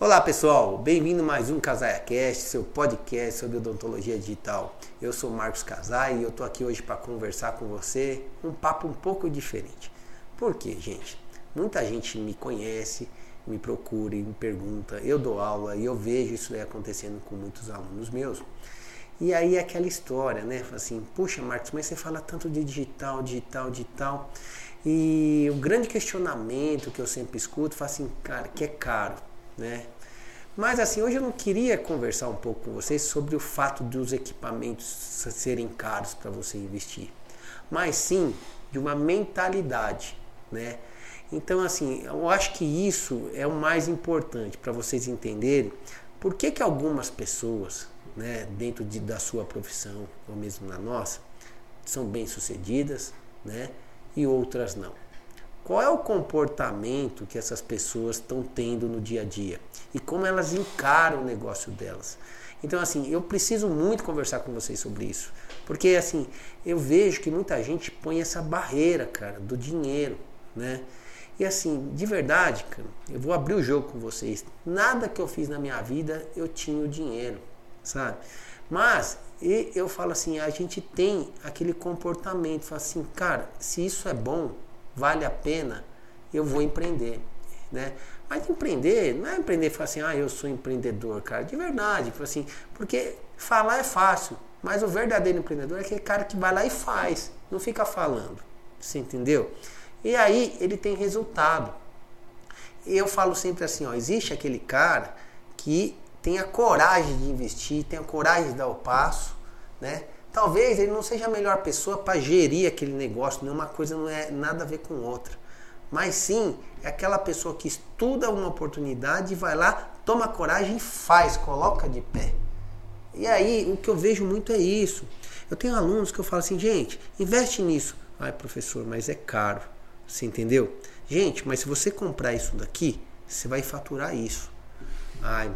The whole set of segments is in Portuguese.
Olá pessoal, bem-vindo a mais um CasaiaCast, seu podcast sobre odontologia digital. Eu sou Marcos Casai e eu tô aqui hoje para conversar com você um papo um pouco diferente. Por quê, gente? Muita gente me conhece, me procura e me pergunta, eu dou aula e eu vejo isso acontecendo com muitos alunos meus. E aí é aquela história, né? Assim, puxa Marcos, mas você fala tanto de digital, digital, digital. E o grande questionamento que eu sempre escuto, fala assim, cara, que é caro né? Mas assim, hoje eu não queria conversar um pouco com vocês sobre o fato dos equipamentos serem caros para você investir, mas sim de uma mentalidade, né? Então assim, eu acho que isso é o mais importante para vocês entenderem por que, que algumas pessoas, né, dentro de, da sua profissão ou mesmo na nossa, são bem sucedidas, né, e outras não. Qual é o comportamento que essas pessoas estão tendo no dia a dia e como elas encaram o negócio delas. Então, assim, eu preciso muito conversar com vocês sobre isso, porque assim eu vejo que muita gente põe essa barreira, cara, do dinheiro, né? E assim, de verdade, cara, eu vou abrir o jogo com vocês. Nada que eu fiz na minha vida eu tinha o dinheiro, sabe? Mas eu falo assim, a gente tem aquele comportamento, fala assim, cara, se isso é bom, vale a pena, eu vou empreender. Né? Mas empreender não é empreender falar assim, ah, eu sou empreendedor, cara, de verdade, assim, porque falar é fácil, mas o verdadeiro empreendedor é aquele cara que vai lá e faz, não fica falando. Você entendeu? E aí ele tem resultado. Eu falo sempre assim, ó, existe aquele cara que tem a coragem de investir, tem a coragem de dar o passo, né? Talvez ele não seja a melhor pessoa para gerir aquele negócio, nenhuma coisa não é nada a ver com outra. Mas sim, é aquela pessoa que estuda uma oportunidade vai lá, toma coragem e faz, coloca de pé. E aí, o que eu vejo muito é isso. Eu tenho alunos que eu falo assim, gente, investe nisso. Ai, professor, mas é caro. Você entendeu? Gente, mas se você comprar isso daqui, você vai faturar isso. Ai,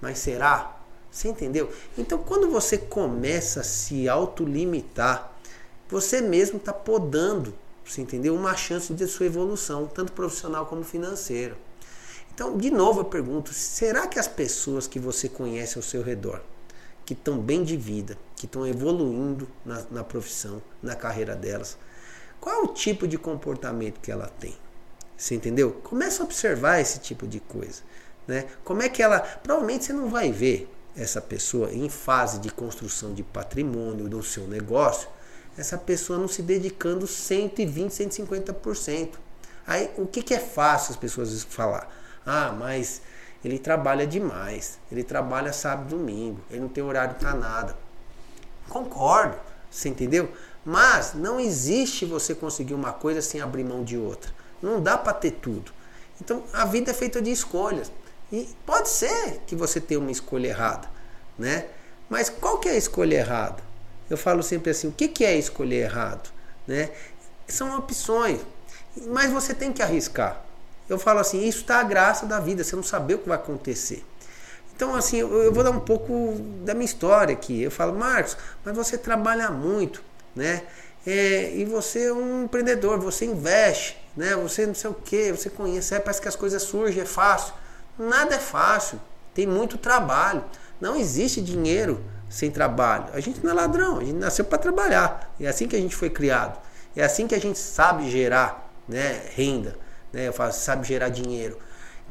mas será? Você entendeu? Então, quando você começa a se autolimitar, você mesmo está podando, você entendeu? Uma chance de sua evolução, tanto profissional como financeira. Então, de novo eu pergunto: será que as pessoas que você conhece ao seu redor, que estão bem de vida, que estão evoluindo na, na profissão, na carreira delas, qual é o tipo de comportamento que ela tem? Você entendeu? Começa a observar esse tipo de coisa. Né? Como é que ela. Provavelmente você não vai ver essa pessoa em fase de construção de patrimônio do seu negócio, essa pessoa não se dedicando 120, 150%. Aí o que, que é fácil as pessoas falar? Ah, mas ele trabalha demais, ele trabalha sábado e domingo, ele não tem horário para nada. Concordo, você entendeu? Mas não existe você conseguir uma coisa sem abrir mão de outra. Não dá para ter tudo. Então a vida é feita de escolhas. E pode ser que você tenha uma escolha errada, né? Mas qual que é a escolha errada? Eu falo sempre assim, o que, que é escolher errado? Né? São opções, mas você tem que arriscar. Eu falo assim, isso está a graça da vida, você não saber o que vai acontecer. Então, assim, eu, vou dar um pouco da minha história aqui. Eu falo, Marcos, mas você trabalha muito, né? É, e você é um empreendedor, você investe, né? Você não sei o que, você conhece, é, parece que as coisas surgem, é fácil. Nada é fácil, tem muito trabalho. Não existe dinheiro sem trabalho. A gente não é ladrão, a gente nasceu para trabalhar. É assim que a gente foi criado. É assim que a gente sabe gerar né, renda, né? Eu falo, sabe gerar dinheiro.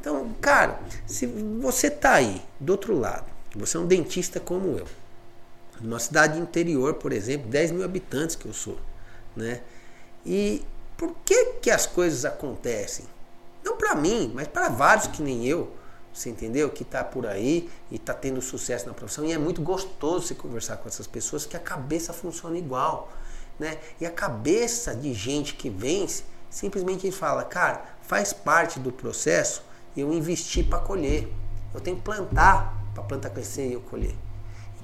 Então, cara, se você tá aí do outro lado, você é um dentista como eu, numa cidade interior, por exemplo, 10 mil habitantes que eu sou, né? E por que que as coisas acontecem? Não para mim, mas para vários que nem eu, você entendeu? Que está por aí e está tendo sucesso na profissão. E é muito gostoso você conversar com essas pessoas que a cabeça funciona igual. Né? E a cabeça de gente que vence simplesmente fala, cara, faz parte do processo eu investir para colher. Eu tenho que plantar para a planta crescer e eu colher.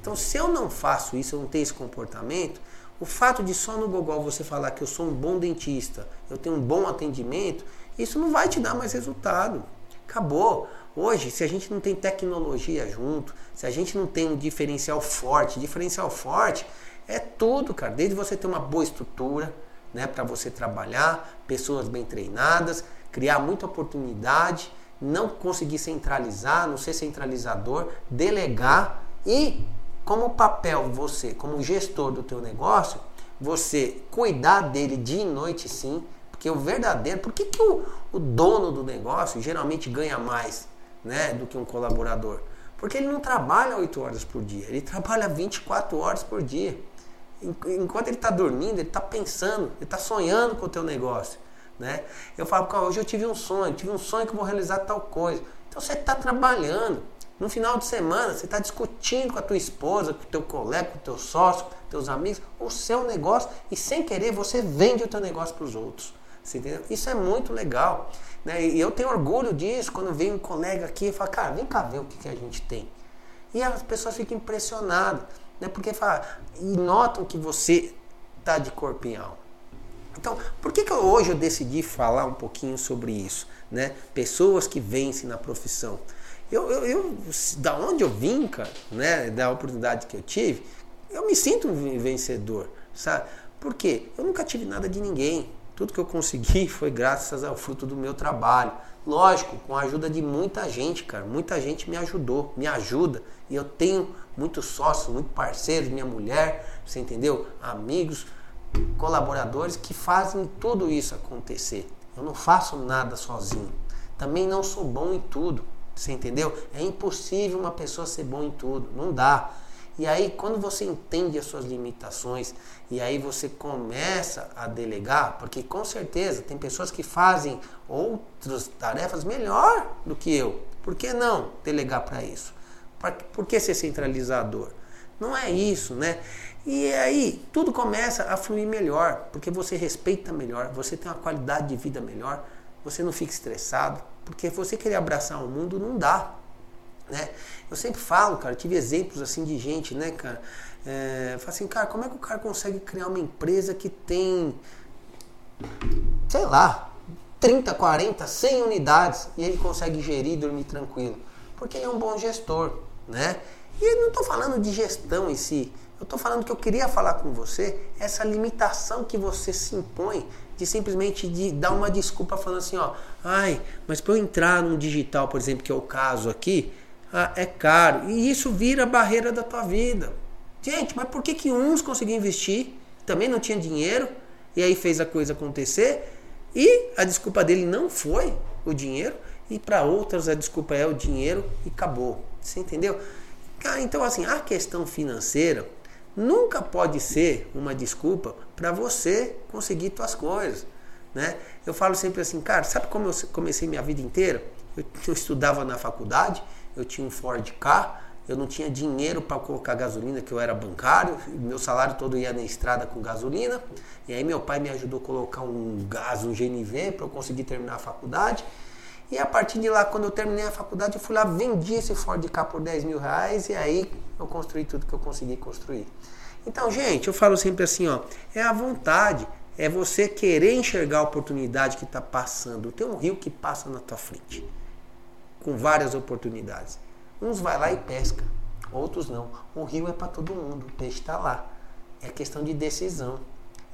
Então, se eu não faço isso, eu não tenho esse comportamento, o fato de só no Gogol você falar que eu sou um bom dentista, eu tenho um bom atendimento, isso não vai te dar mais resultado. Acabou. Hoje, se a gente não tem tecnologia junto, se a gente não tem um diferencial forte, diferencial forte é tudo, cara. Desde você ter uma boa estrutura, né, para você trabalhar, pessoas bem treinadas, criar muita oportunidade não conseguir centralizar, não ser centralizador, delegar e como papel você, como gestor do teu negócio, você cuidar dele dia e noite sim, porque o verdadeiro, por que, que o, o dono do negócio geralmente ganha mais né, do que um colaborador? Porque ele não trabalha 8 horas por dia, ele trabalha 24 horas por dia. Enquanto ele está dormindo, ele está pensando, ele está sonhando com o teu negócio. Né? Eu falo, hoje eu tive um sonho, tive um sonho que vou realizar tal coisa. Então você está trabalhando. No final de semana, você está discutindo com a tua esposa, com o teu colega, com o teu sócio, com teus amigos, o seu negócio e sem querer você vende o teu negócio para os outros. Você entendeu? Isso é muito legal. Né? E eu tenho orgulho disso quando vem um colega aqui e fala, cara, vem cá ver o que, que a gente tem. E as pessoas ficam impressionadas, né? porque fala, e notam que você está de corpo em alma. Então, por que, que hoje eu decidi falar um pouquinho sobre isso? Né? Pessoas que vencem na profissão. Eu, eu, eu, da onde eu vim, cara, né, da oportunidade que eu tive, eu me sinto um vencedor, sabe? Porque eu nunca tive nada de ninguém. Tudo que eu consegui foi graças ao fruto do meu trabalho. Lógico, com a ajuda de muita gente, cara. Muita gente me ajudou, me ajuda. E eu tenho muitos sócios, muitos parceiros, minha mulher, você entendeu? Amigos, colaboradores que fazem tudo isso acontecer. Eu não faço nada sozinho. Também não sou bom em tudo. Você entendeu? É impossível uma pessoa ser bom em tudo. Não dá. E aí, quando você entende as suas limitações e aí você começa a delegar, porque com certeza tem pessoas que fazem outras tarefas melhor do que eu. Por que não delegar para isso? Por que ser centralizador? Não é isso, né? E aí tudo começa a fluir melhor, porque você respeita melhor, você tem uma qualidade de vida melhor, você não fica estressado, porque você querer abraçar o mundo não dá. Né? Eu sempre falo, cara, tive exemplos assim de gente, né, cara? É, assim, cara, como é que o cara consegue criar uma empresa que tem, sei lá, 30, 40, 100 unidades e ele consegue gerir e dormir tranquilo? Porque ele é um bom gestor, né? E eu não estou falando de gestão em si, eu estou falando que eu queria falar com você essa limitação que você se impõe de simplesmente de dar uma desculpa falando assim, ó, ai, mas para eu entrar num digital, por exemplo, que é o caso aqui, ah, é caro. E isso vira barreira da tua vida. Gente, mas por que, que uns conseguiam investir, também não tinha dinheiro, e aí fez a coisa acontecer, e a desculpa dele não foi o dinheiro, e para outras a desculpa é o dinheiro e acabou. Você entendeu? Então, assim, a questão financeira nunca pode ser uma desculpa para você conseguir suas coisas. Né? Eu falo sempre assim, cara, sabe como eu comecei minha vida inteira? Eu, eu estudava na faculdade, eu tinha um Ford K, eu não tinha dinheiro para colocar gasolina, que eu era bancário, meu salário todo ia na estrada com gasolina. E aí meu pai me ajudou a colocar um gás, um GNV, para eu conseguir terminar a faculdade. E a partir de lá, quando eu terminei a faculdade, eu fui lá, vendi esse Ford K por 10 mil reais e aí eu construí tudo que eu consegui construir. Então, gente, eu falo sempre assim, ó, é a vontade, é você querer enxergar a oportunidade que está passando. Tem um rio que passa na tua frente, com várias oportunidades. Uns vai lá e pesca, outros não. O rio é para todo mundo, o peixe está lá. É questão de decisão.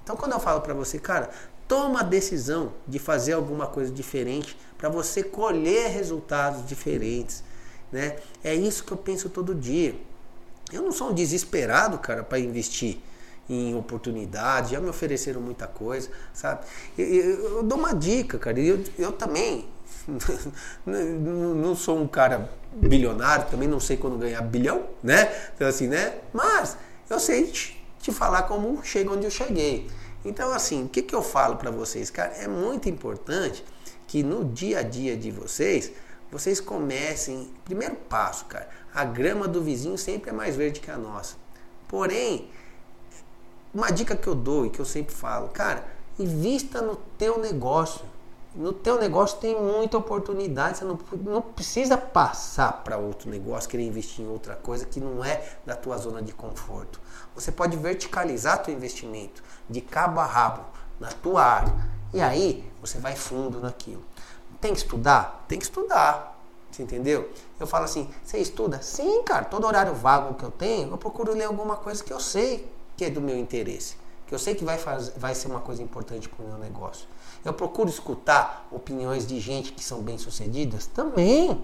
Então, quando eu falo para você, cara, toma a decisão de fazer alguma coisa diferente para você colher resultados diferentes. Né? É isso que eu penso todo dia. Eu não sou um desesperado, cara, para investir em oportunidades, já me ofereceram muita coisa, sabe? Eu, eu, eu dou uma dica, cara, eu, eu também não sou um cara bilionário, também não sei quando ganhar bilhão, né? Então assim, né? Mas eu sei te, te falar como chega onde eu cheguei. Então assim, o que, que eu falo para vocês, cara? É muito importante que no dia a dia de vocês, vocês comecem. Primeiro passo, cara. A grama do vizinho sempre é mais verde que a nossa. Porém, uma dica que eu dou e que eu sempre falo, cara, invista no teu negócio. No teu negócio tem muita oportunidade, você não, não precisa passar para outro negócio, querer investir em outra coisa que não é da tua zona de conforto. Você pode verticalizar teu investimento de cabo a rabo na tua área. E aí você vai fundo naquilo. Tem que estudar? Tem que estudar. Você entendeu? Eu falo assim, você estuda? Sim, cara, todo horário vago que eu tenho, eu procuro ler alguma coisa que eu sei que é do meu interesse. Que eu sei que vai, vai ser uma coisa importante para o meu negócio. Eu procuro escutar opiniões de gente que são bem-sucedidas? Também.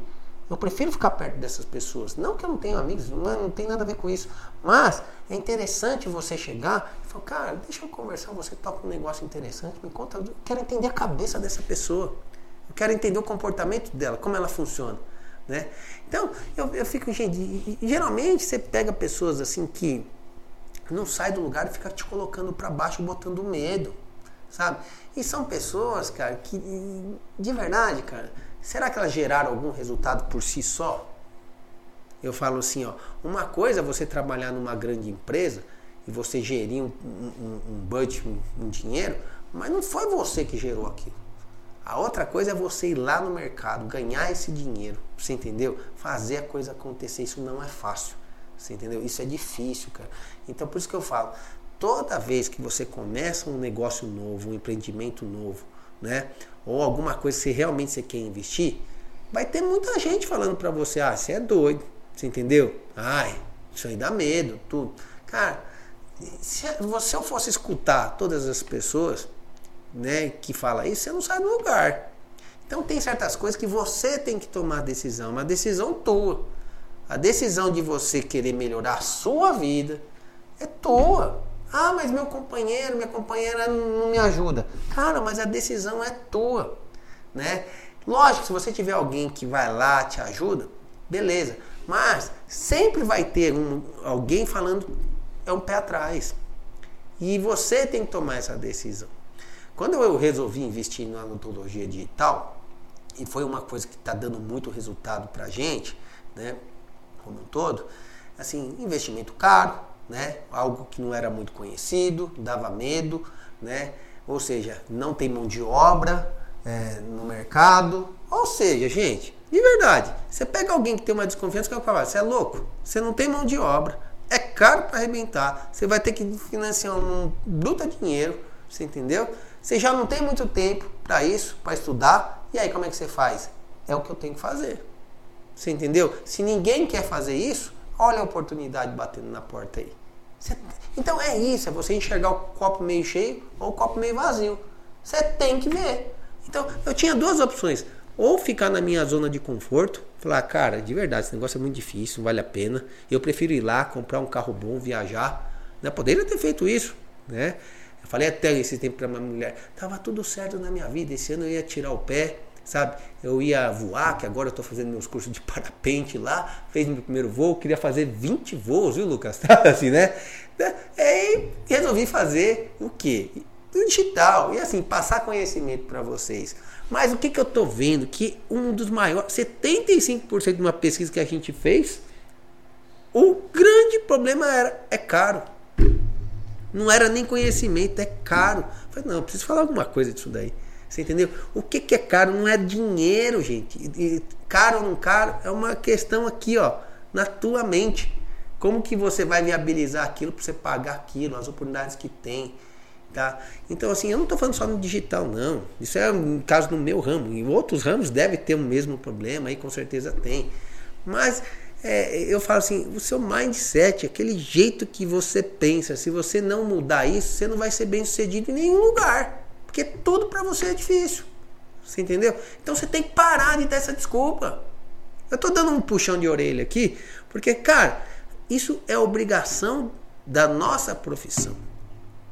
Eu prefiro ficar perto dessas pessoas. Não que eu não tenha amigos, não, não tem nada a ver com isso. Mas é interessante você chegar e falar, cara, deixa eu conversar, você toca um negócio interessante, me conta, eu quero entender a cabeça dessa pessoa. Eu quero entender o comportamento dela, como ela funciona. Né? Então, eu, eu fico, gente, geralmente você pega pessoas assim que não sai do lugar e fica te colocando para baixo, botando medo, sabe? E são pessoas, cara, que de verdade, cara, será que elas geraram algum resultado por si só? Eu falo assim, ó, uma coisa é você trabalhar numa grande empresa e você gerir um, um, um budget, um, um dinheiro, mas não foi você que gerou aquilo. A outra coisa é você ir lá no mercado, ganhar esse dinheiro, você entendeu? Fazer a coisa acontecer, isso não é fácil. Você entendeu? Isso é difícil, cara. Então por isso que eu falo, toda vez que você começa um negócio novo, um empreendimento novo, né? Ou alguma coisa que realmente você quer investir, vai ter muita gente falando para você, ah, você é doido, você entendeu? Ai, isso aí dá medo, tudo. Cara, se você fosse escutar todas as pessoas, né, que fala isso, você não sai do lugar. Então tem certas coisas que você tem que tomar decisão, uma decisão tua. A decisão de você querer melhorar a sua vida é tua. Ah, mas meu companheiro, minha companheira não me ajuda. Cara, mas a decisão é tua, né? Lógico, se você tiver alguém que vai lá te ajuda, beleza. Mas sempre vai ter um, alguém falando é um pé atrás. E você tem que tomar essa decisão. Quando eu resolvi investir na odontologia digital, e foi uma coisa que está dando muito resultado para a gente, né? Como um todo, assim, investimento caro, né? Algo que não era muito conhecido, dava medo, né? Ou seja, não tem mão de obra é, no mercado. Ou seja, gente, de verdade, você pega alguém que tem uma desconfiança que vai falar, você é louco, você não tem mão de obra, é caro para arrebentar, você vai ter que financiar um bruta dinheiro, você entendeu? Você já não tem muito tempo para isso, para estudar, e aí como é que você faz? É o que eu tenho que fazer. Você entendeu? Se ninguém quer fazer isso, olha a oportunidade batendo na porta aí. Você... Então é isso, é você enxergar o copo meio cheio ou o copo meio vazio. Você tem que ver. Então eu tinha duas opções. Ou ficar na minha zona de conforto, falar, cara, de verdade, esse negócio é muito difícil, não vale a pena. Eu prefiro ir lá, comprar um carro bom, viajar. Né? Poderia ter feito isso, né? Eu falei até esse tempo para minha mulher, tava tudo certo na minha vida, esse ano eu ia tirar o pé, sabe? Eu ia voar, que agora eu estou fazendo meus cursos de parapente lá, fez meu primeiro voo, queria fazer 20 voos, viu, Lucas? assim, né? E resolvi fazer o quê? Digital. E assim, passar conhecimento para vocês. Mas o que, que eu estou vendo? Que um dos maiores, 75% de uma pesquisa que a gente fez, o grande problema era, é caro. Não era nem conhecimento, é caro. Eu falei, não, preciso falar alguma coisa disso daí. Você entendeu? O que, que é caro? Não é dinheiro, gente. E, caro ou não caro é uma questão aqui, ó, na tua mente. Como que você vai viabilizar aquilo para você pagar aquilo, as oportunidades que tem. Tá? Então, assim, eu não estou falando só no digital, não. Isso é um caso no meu ramo. Em outros ramos deve ter o mesmo problema, aí com certeza tem. Mas é, eu falo assim, o seu mindset, aquele jeito que você pensa, se você não mudar isso, você não vai ser bem sucedido em nenhum lugar. Porque tudo para você é difícil. Você entendeu? Então você tem que parar de dar essa desculpa. Eu tô dando um puxão de orelha aqui, porque, cara, isso é obrigação da nossa profissão.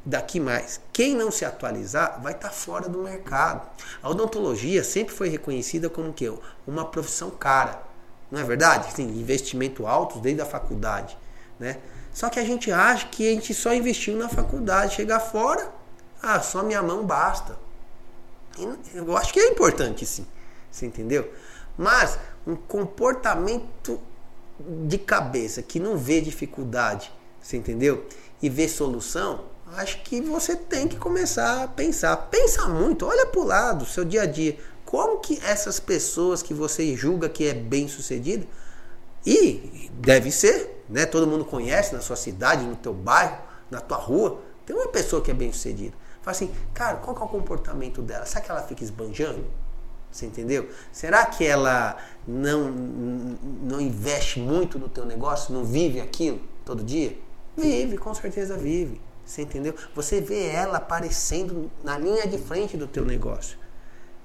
Daqui mais, quem não se atualizar vai estar tá fora do mercado. A odontologia sempre foi reconhecida como que uma profissão cara, não é verdade? Sim, investimento alto desde a faculdade, né? Só que a gente acha que a gente só investiu na faculdade, chegar fora ah, só minha mão basta. Eu acho que é importante sim. Você entendeu? Mas um comportamento de cabeça que não vê dificuldade, você entendeu? E vê solução, acho que você tem que começar a pensar. Pensa muito, olha para o lado, seu dia a dia. Como que essas pessoas que você julga que é bem sucedido, e deve ser, né? Todo mundo conhece na sua cidade, no teu bairro, na tua rua, tem uma pessoa que é bem sucedida. Fala assim, cara, qual é o comportamento dela? Será que ela fica esbanjando? Você entendeu? Será que ela não, não investe muito no teu negócio? Não vive aquilo todo dia? Vive, com certeza vive. Você entendeu? Você vê ela aparecendo na linha de frente do teu negócio.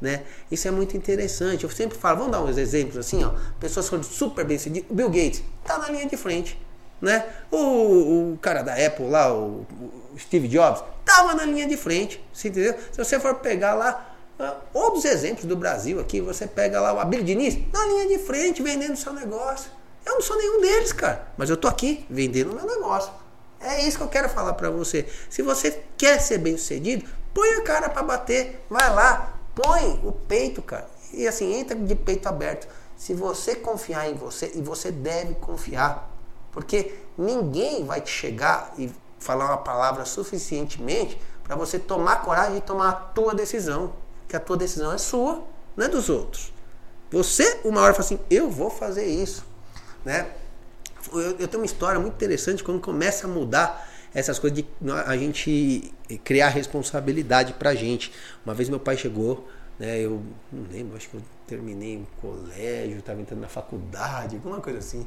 Né? Isso é muito interessante. Eu sempre falo, vamos dar uns exemplos assim, ó. Pessoas foram super bem sucedidas. Bill Gates está na linha de frente. Né? O, o cara da Apple lá, o, o Steve Jobs, estava na linha de frente. Você entendeu? Se você for pegar lá ah, outros exemplos do Brasil aqui, você pega lá o Abílio Diniz, na linha de frente, vendendo seu negócio. Eu não sou nenhum deles, cara. Mas eu tô aqui vendendo meu negócio. É isso que eu quero falar para você. Se você quer ser bem sucedido, põe a cara para bater. Vai lá, põe o peito, cara. E assim, entra de peito aberto. Se você confiar em você, e você deve confiar, porque ninguém vai te chegar e falar uma palavra suficientemente para você tomar coragem e tomar a tua decisão. Que a tua decisão é sua, não é dos outros. Você, uma hora, fala assim: eu vou fazer isso. Né? Eu, eu tenho uma história muito interessante quando começa a mudar essas coisas de a gente criar responsabilidade pra gente. Uma vez meu pai chegou, né, eu não lembro, acho que eu terminei o colégio, estava entrando na faculdade, alguma coisa assim.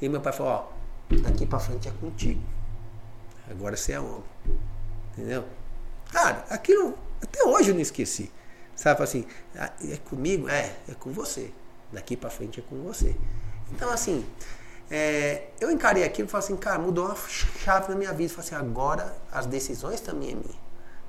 E meu pai falou, ó, daqui para frente é contigo. Agora você é homem. Entendeu? Cara, aquilo até hoje eu não esqueci. Sabe assim, ah, é comigo? É, é com você. Daqui para frente é com você. Então assim, é, eu encarei aquilo e falei assim, cara, mudou uma chave na minha vida. Falei assim, agora as decisões também é minha.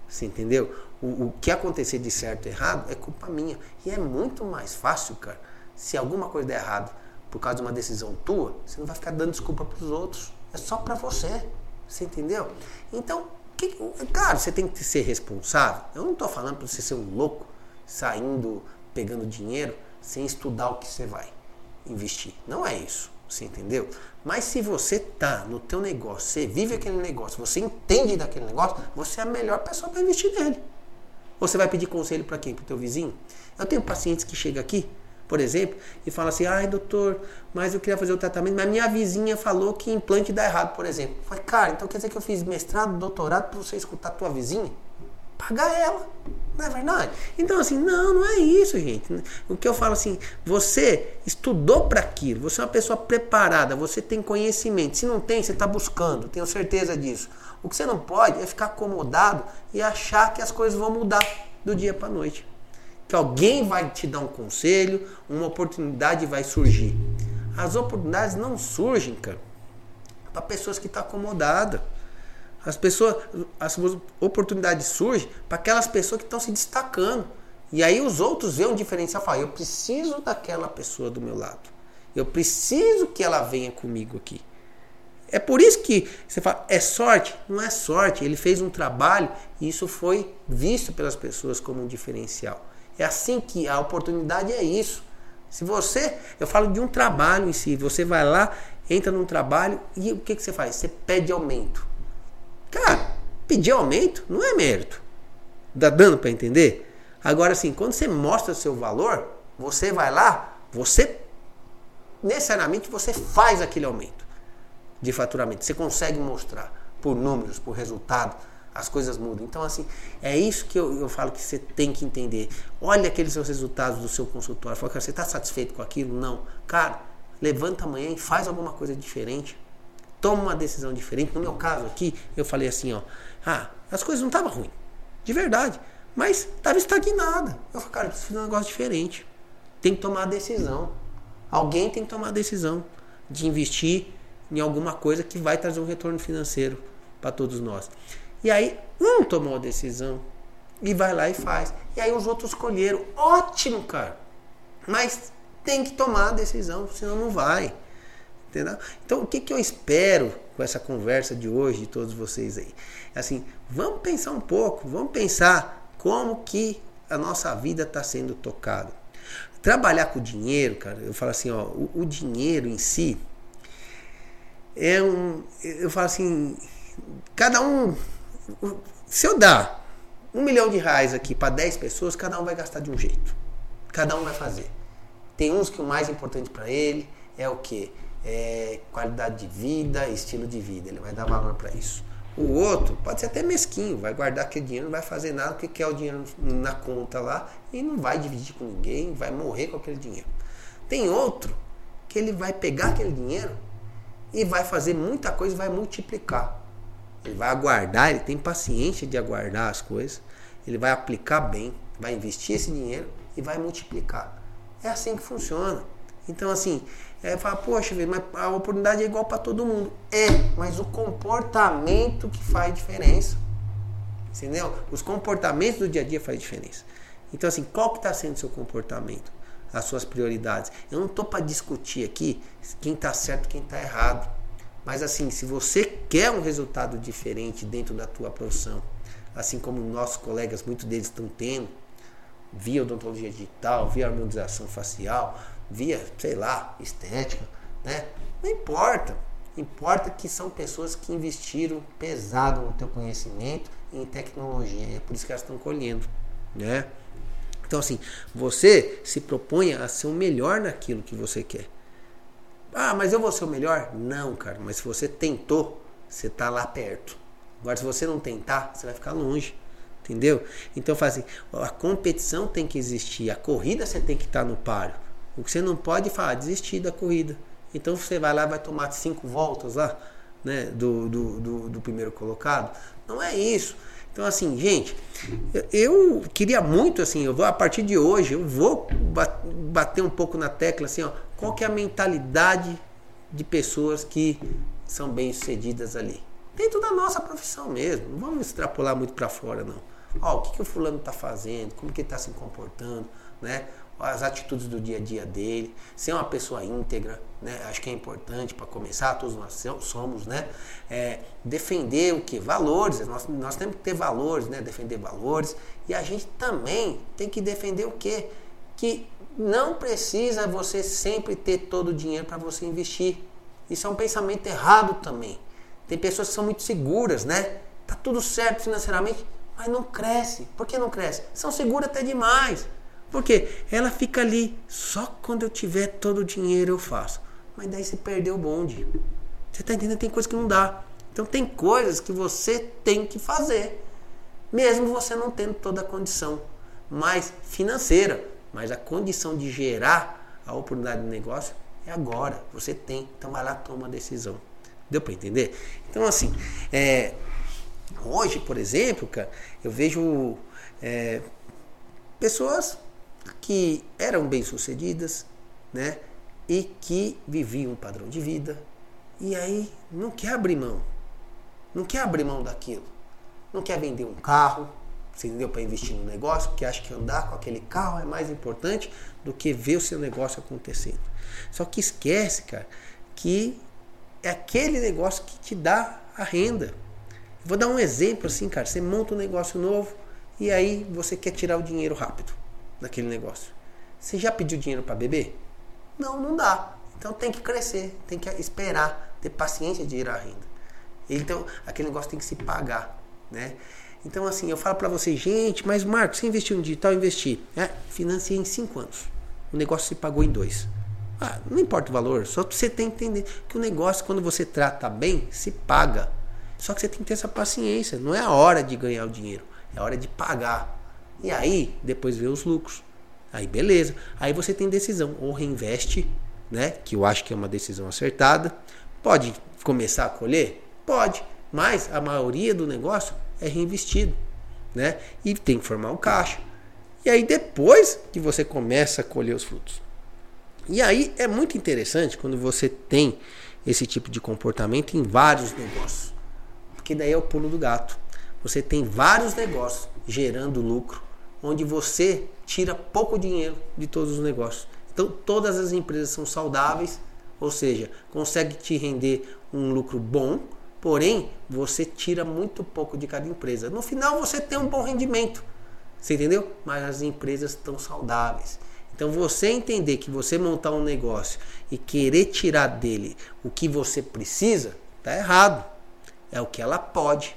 Você entendeu? O, o que acontecer de certo e errado é culpa minha. E é muito mais fácil, cara, se alguma coisa der errado por causa de uma decisão tua, você não vai ficar dando desculpa para os outros. É só para você. Você entendeu? Então, que, claro, você tem que ser responsável. Eu não estou falando para você ser um louco saindo, pegando dinheiro sem estudar o que você vai investir. Não é isso. Você entendeu? Mas se você tá no teu negócio, você vive aquele negócio, você entende daquele negócio, você é a melhor pessoa para investir nele. Você vai pedir conselho para quem? Para o teu vizinho? Eu tenho pacientes que chegam aqui, por exemplo, e falam assim: ai, doutor, mas eu queria fazer o tratamento, mas minha vizinha falou que implante dá errado, por exemplo. Eu falei, cara, então quer dizer que eu fiz mestrado, doutorado para você escutar a tua vizinha? pagar ela. Não é verdade? Então, assim, não, não é isso, gente. O que eu falo assim, você estudou para aquilo, você é uma pessoa preparada, você tem conhecimento. Se não tem, você está buscando, tenho certeza disso. O que você não pode é ficar acomodado e achar que as coisas vão mudar do dia para noite. Que alguém vai te dar um conselho, uma oportunidade vai surgir. As oportunidades não surgem, cara, para pessoas que estão tá acomodadas. As pessoas, as oportunidades surgem para aquelas pessoas que estão se destacando. E aí os outros veem um diferencial e falam, eu preciso daquela pessoa do meu lado. Eu preciso que ela venha comigo aqui. É por isso que você fala, é sorte? Não é sorte. Ele fez um trabalho e isso foi visto pelas pessoas como um diferencial. É assim que a oportunidade é isso. Se você, eu falo de um trabalho em si, você vai lá, entra num trabalho e o que, que você faz? Você pede aumento. Cara, pedir aumento não é mérito. Dá dando para entender? Agora, assim, quando você mostra o seu valor, você vai lá, você necessariamente você faz aquele aumento de faturamento. Você consegue mostrar por números, por resultado, as coisas mudam. Então, assim, é isso que eu, eu falo que você tem que entender. Olha aqueles seus resultados do seu consultório. Fala, cara, você está satisfeito com aquilo? Não. Cara, levanta amanhã e faz alguma coisa diferente toma uma decisão diferente. No meu caso aqui, eu falei assim, ó, ah, as coisas não estavam ruins, de verdade, mas estava estagnada. Eu falei, cara, eu preciso fazer um negócio diferente. Tem que tomar a decisão. Alguém tem que tomar a decisão de investir em alguma coisa que vai trazer um retorno financeiro para todos nós. E aí, um tomou a decisão e vai lá e faz. E aí os outros escolheram. Ótimo, cara. Mas tem que tomar a decisão, senão não vai. Entendeu? Então, o que, que eu espero com essa conversa de hoje de todos vocês aí? Assim, vamos pensar um pouco, vamos pensar como que a nossa vida está sendo tocada. Trabalhar com dinheiro, cara, eu falo assim, ó, o, o dinheiro em si é um. Eu falo assim, cada um. Se eu dar um milhão de reais aqui para 10 pessoas, cada um vai gastar de um jeito. Cada um vai fazer. Tem uns que o mais importante para ele é o que? é, qualidade de vida, estilo de vida. Ele vai dar valor para isso. O outro pode ser até mesquinho, vai guardar aquele dinheiro, não vai fazer nada porque quer o dinheiro na conta lá e não vai dividir com ninguém, vai morrer com aquele dinheiro. Tem outro que ele vai pegar aquele dinheiro e vai fazer muita coisa, vai multiplicar. Ele vai aguardar, ele tem paciência de aguardar as coisas, ele vai aplicar bem, vai investir esse dinheiro e vai multiplicar. É assim que funciona. Então, assim, é falar, poxa, mas a oportunidade é igual para todo mundo. É, mas o comportamento que faz diferença. Entendeu? Os comportamentos do dia a dia faz diferença. Então, assim, qual que está sendo o seu comportamento? As suas prioridades. Eu não estou para discutir aqui quem está certo e quem está errado. Mas, assim, se você quer um resultado diferente dentro da tua profissão, assim como nossos colegas, muitos deles estão tendo, via odontologia digital, via harmonização facial, via, sei lá, estética, né? Não importa. Importa que são pessoas que investiram pesado no teu conhecimento e em tecnologia. É por isso que elas estão colhendo, né? Então assim, você se propõe a ser o melhor naquilo que você quer. Ah, mas eu vou ser o melhor? Não, cara. Mas se você tentou, você está lá perto. Agora, se você não tentar, você vai ficar longe. Entendeu? Então, faz assim, a competição tem que existir, a corrida você tem que estar no páreo. O que você não pode falar, desistir da corrida. Então você vai lá vai tomar cinco voltas lá, né, do, do, do, do primeiro colocado. Não é isso. Então, assim, gente, eu queria muito, assim, eu vou, a partir de hoje, eu vou bater um pouco na tecla, assim, ó, qual que é a mentalidade de pessoas que são bem-sucedidas ali. Dentro da nossa profissão mesmo, não vamos extrapolar muito para fora, não. Ó, o que, que o fulano está fazendo, como que ele está se comportando, né? as atitudes do dia a dia dele, ser uma pessoa íntegra, né? Acho que é importante para começar, todos nós somos, né? É, defender o que? Valores. Nós, nós temos que ter valores, né? Defender valores. E a gente também tem que defender o quê? Que não precisa você sempre ter todo o dinheiro para você investir. Isso é um pensamento errado também. Tem pessoas que são muito seguras, né? Tá tudo certo financeiramente, mas não cresce. Por que não cresce? São seguras até demais. Porque ela fica ali, só quando eu tiver todo o dinheiro eu faço. Mas daí você perdeu o bonde. Você está entendendo? Tem coisa que não dá. Então tem coisas que você tem que fazer, mesmo você não tendo toda a condição mais financeira, mas a condição de gerar a oportunidade de negócio é agora. Você tem, então vai lá toma a decisão. Deu para entender? Então assim, é, hoje, por exemplo, cara, eu vejo é, pessoas que eram bem-sucedidas, né? E que viviam um padrão de vida. E aí não quer abrir mão. Não quer abrir mão daquilo. Não quer vender um carro, você entendeu? Para investir no negócio, porque acha que andar com aquele carro é mais importante do que ver o seu negócio acontecendo. Só que esquece, cara, que é aquele negócio que te dá a renda. Vou dar um exemplo assim, cara. Você monta um negócio novo e aí você quer tirar o dinheiro rápido daquele negócio. Você já pediu dinheiro para beber? Não, não dá. Então tem que crescer, tem que esperar, ter paciência de ir à renda. Então aquele negócio tem que se pagar, né? Então assim, eu falo para vocês, gente, mas Marcos, você investiu no digital? Investi. É, financiei em cinco anos. O negócio se pagou em dois. Ah, não importa o valor, só você tem que entender que o negócio, quando você trata bem, se paga. Só que você tem que ter essa paciência. Não é a hora de ganhar o dinheiro, é a hora de pagar. E aí, depois vê os lucros. Aí beleza. Aí você tem decisão. Ou reinveste, né? Que eu acho que é uma decisão acertada. Pode começar a colher? Pode. Mas a maioria do negócio é reinvestido. Né? E tem que formar um caixa. E aí depois que você começa a colher os frutos. E aí é muito interessante quando você tem esse tipo de comportamento em vários negócios. Porque daí é o pulo do gato. Você tem vários negócios gerando lucro onde você tira pouco dinheiro de todos os negócios. Então todas as empresas são saudáveis, ou seja, consegue te render um lucro bom, porém você tira muito pouco de cada empresa. No final você tem um bom rendimento, você entendeu? Mas as empresas estão saudáveis. Então você entender que você montar um negócio e querer tirar dele o que você precisa, tá errado. É o que ela pode.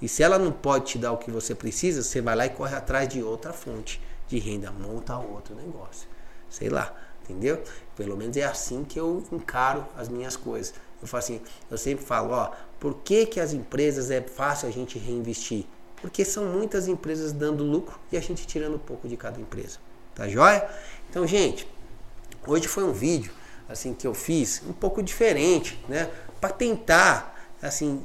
E se ela não pode te dar o que você precisa, você vai lá e corre atrás de outra fonte de renda, monta outro negócio. Sei lá, entendeu? Pelo menos é assim que eu encaro as minhas coisas. Eu falo assim, eu sempre falo, ó, por que, que as empresas é fácil a gente reinvestir? Porque são muitas empresas dando lucro e a gente tirando um pouco de cada empresa. Tá joia? Então, gente, hoje foi um vídeo assim que eu fiz um pouco diferente, né? Para tentar assim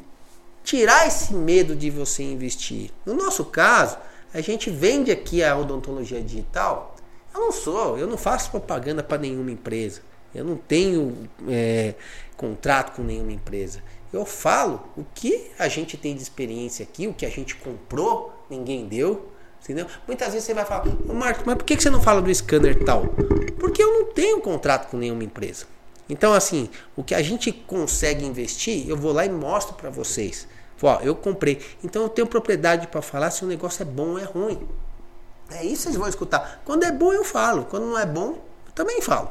tirar esse medo de você investir. No nosso caso, a gente vende aqui a odontologia digital. Eu não sou, eu não faço propaganda para nenhuma empresa. Eu não tenho é, contrato com nenhuma empresa. Eu falo o que a gente tem de experiência aqui, o que a gente comprou, ninguém deu. Entendeu? Muitas vezes você vai falar, Marcos, mas por que você não fala do scanner tal? Porque eu não tenho contrato com nenhuma empresa. Então, assim, o que a gente consegue investir, eu vou lá e mostro para vocês. Ó, eu comprei. Então eu tenho propriedade para falar se o negócio é bom ou é ruim. É isso que vocês vão escutar. Quando é bom, eu falo. Quando não é bom, eu também falo.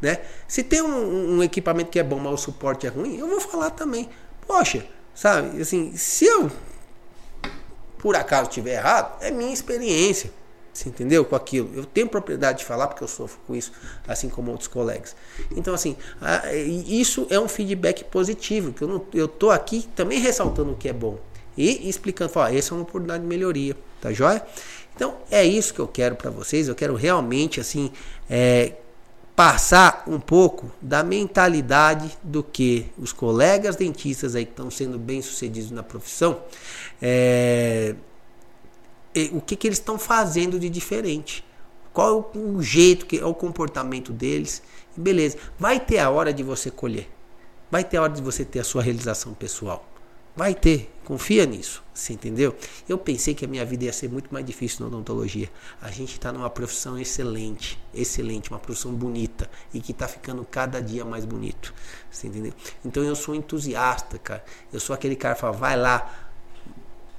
Né? Se tem um, um equipamento que é bom, mas o suporte é ruim, eu vou falar também. Poxa, sabe? Assim, se eu por acaso estiver errado, é minha experiência. Você entendeu? Com aquilo. Eu tenho propriedade de falar porque eu sofro com isso, assim como outros colegas. Então, assim, isso é um feedback positivo, que eu, não, eu tô aqui também ressaltando o que é bom. E explicando, falar, essa é uma oportunidade de melhoria, tá joia? Então, é isso que eu quero para vocês. Eu quero realmente, assim, é, passar um pouco da mentalidade do que os colegas dentistas aí que estão sendo bem sucedidos na profissão, é, o que, que eles estão fazendo de diferente. Qual é o jeito, que é o comportamento deles. Beleza, vai ter a hora de você colher. Vai ter a hora de você ter a sua realização pessoal. Vai ter, confia nisso, você entendeu? Eu pensei que a minha vida ia ser muito mais difícil na odontologia. A gente está numa profissão excelente, excelente, uma profissão bonita e que está ficando cada dia mais bonito, você entendeu? Então eu sou entusiasta, cara. Eu sou aquele cara que fala, vai lá,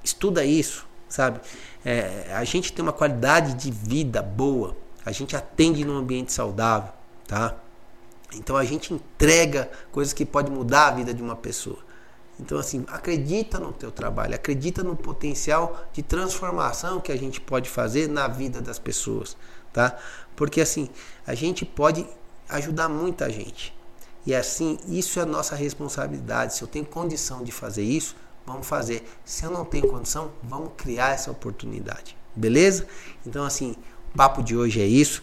estuda isso, sabe? É, a gente tem uma qualidade de vida boa, a gente atende num ambiente saudável, tá? Então a gente entrega coisas que podem mudar a vida de uma pessoa. Então, assim, acredita no teu trabalho, acredita no potencial de transformação que a gente pode fazer na vida das pessoas, tá? Porque, assim, a gente pode ajudar muita gente. E, assim, isso é nossa responsabilidade. Se eu tenho condição de fazer isso, vamos fazer. Se eu não tenho condição, vamos criar essa oportunidade. Beleza? Então, assim, o papo de hoje é isso.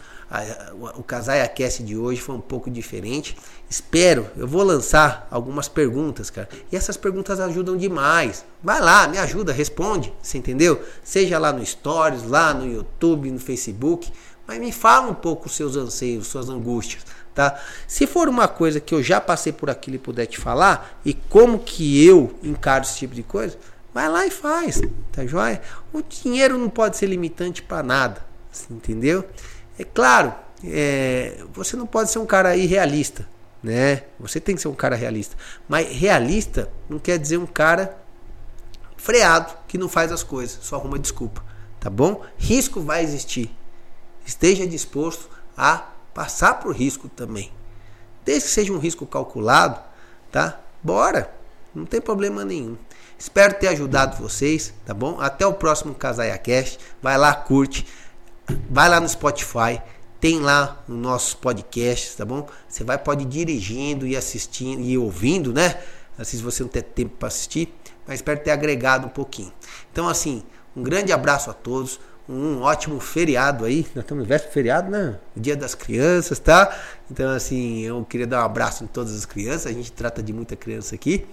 O Casai Aquece de hoje foi um pouco diferente. Espero, eu vou lançar algumas perguntas, cara. E essas perguntas ajudam demais. Vai lá, me ajuda, responde, você entendeu? Seja lá no Stories, lá no YouTube, no Facebook. Mas me fala um pouco os seus anseios, suas angústias, tá? Se for uma coisa que eu já passei por aquilo e puder te falar, e como que eu encaro esse tipo de coisa, vai lá e faz, tá joia? O dinheiro não pode ser limitante para nada, entendeu? É claro, é, você não pode ser um cara irrealista, né? Você tem que ser um cara realista. Mas realista não quer dizer um cara freado que não faz as coisas, só arruma desculpa, tá bom? Risco vai existir. Esteja disposto a passar por risco também. Desde que seja um risco calculado, tá? Bora, não tem problema nenhum. Espero ter ajudado vocês, tá bom? Até o próximo Casaia Cast. Vai lá, curte. Vai lá no Spotify, tem lá os nossos podcasts, tá bom? Você vai pode ir dirigindo e assistindo e ouvindo, né? Assim, se você não tem tempo para assistir, mas espero ter agregado um pouquinho. Então, assim, um grande abraço a todos um ótimo feriado aí. Nós estamos véspera feriado, né? Dia das crianças, tá? Então, assim, eu queria dar um abraço em todas as crianças. A gente trata de muita criança aqui.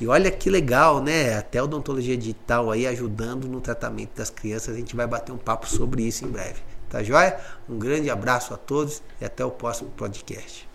E olha que legal, né? Até odontologia digital aí ajudando no tratamento das crianças. A gente vai bater um papo sobre isso em breve. Tá joia? Um grande abraço a todos e até o próximo podcast.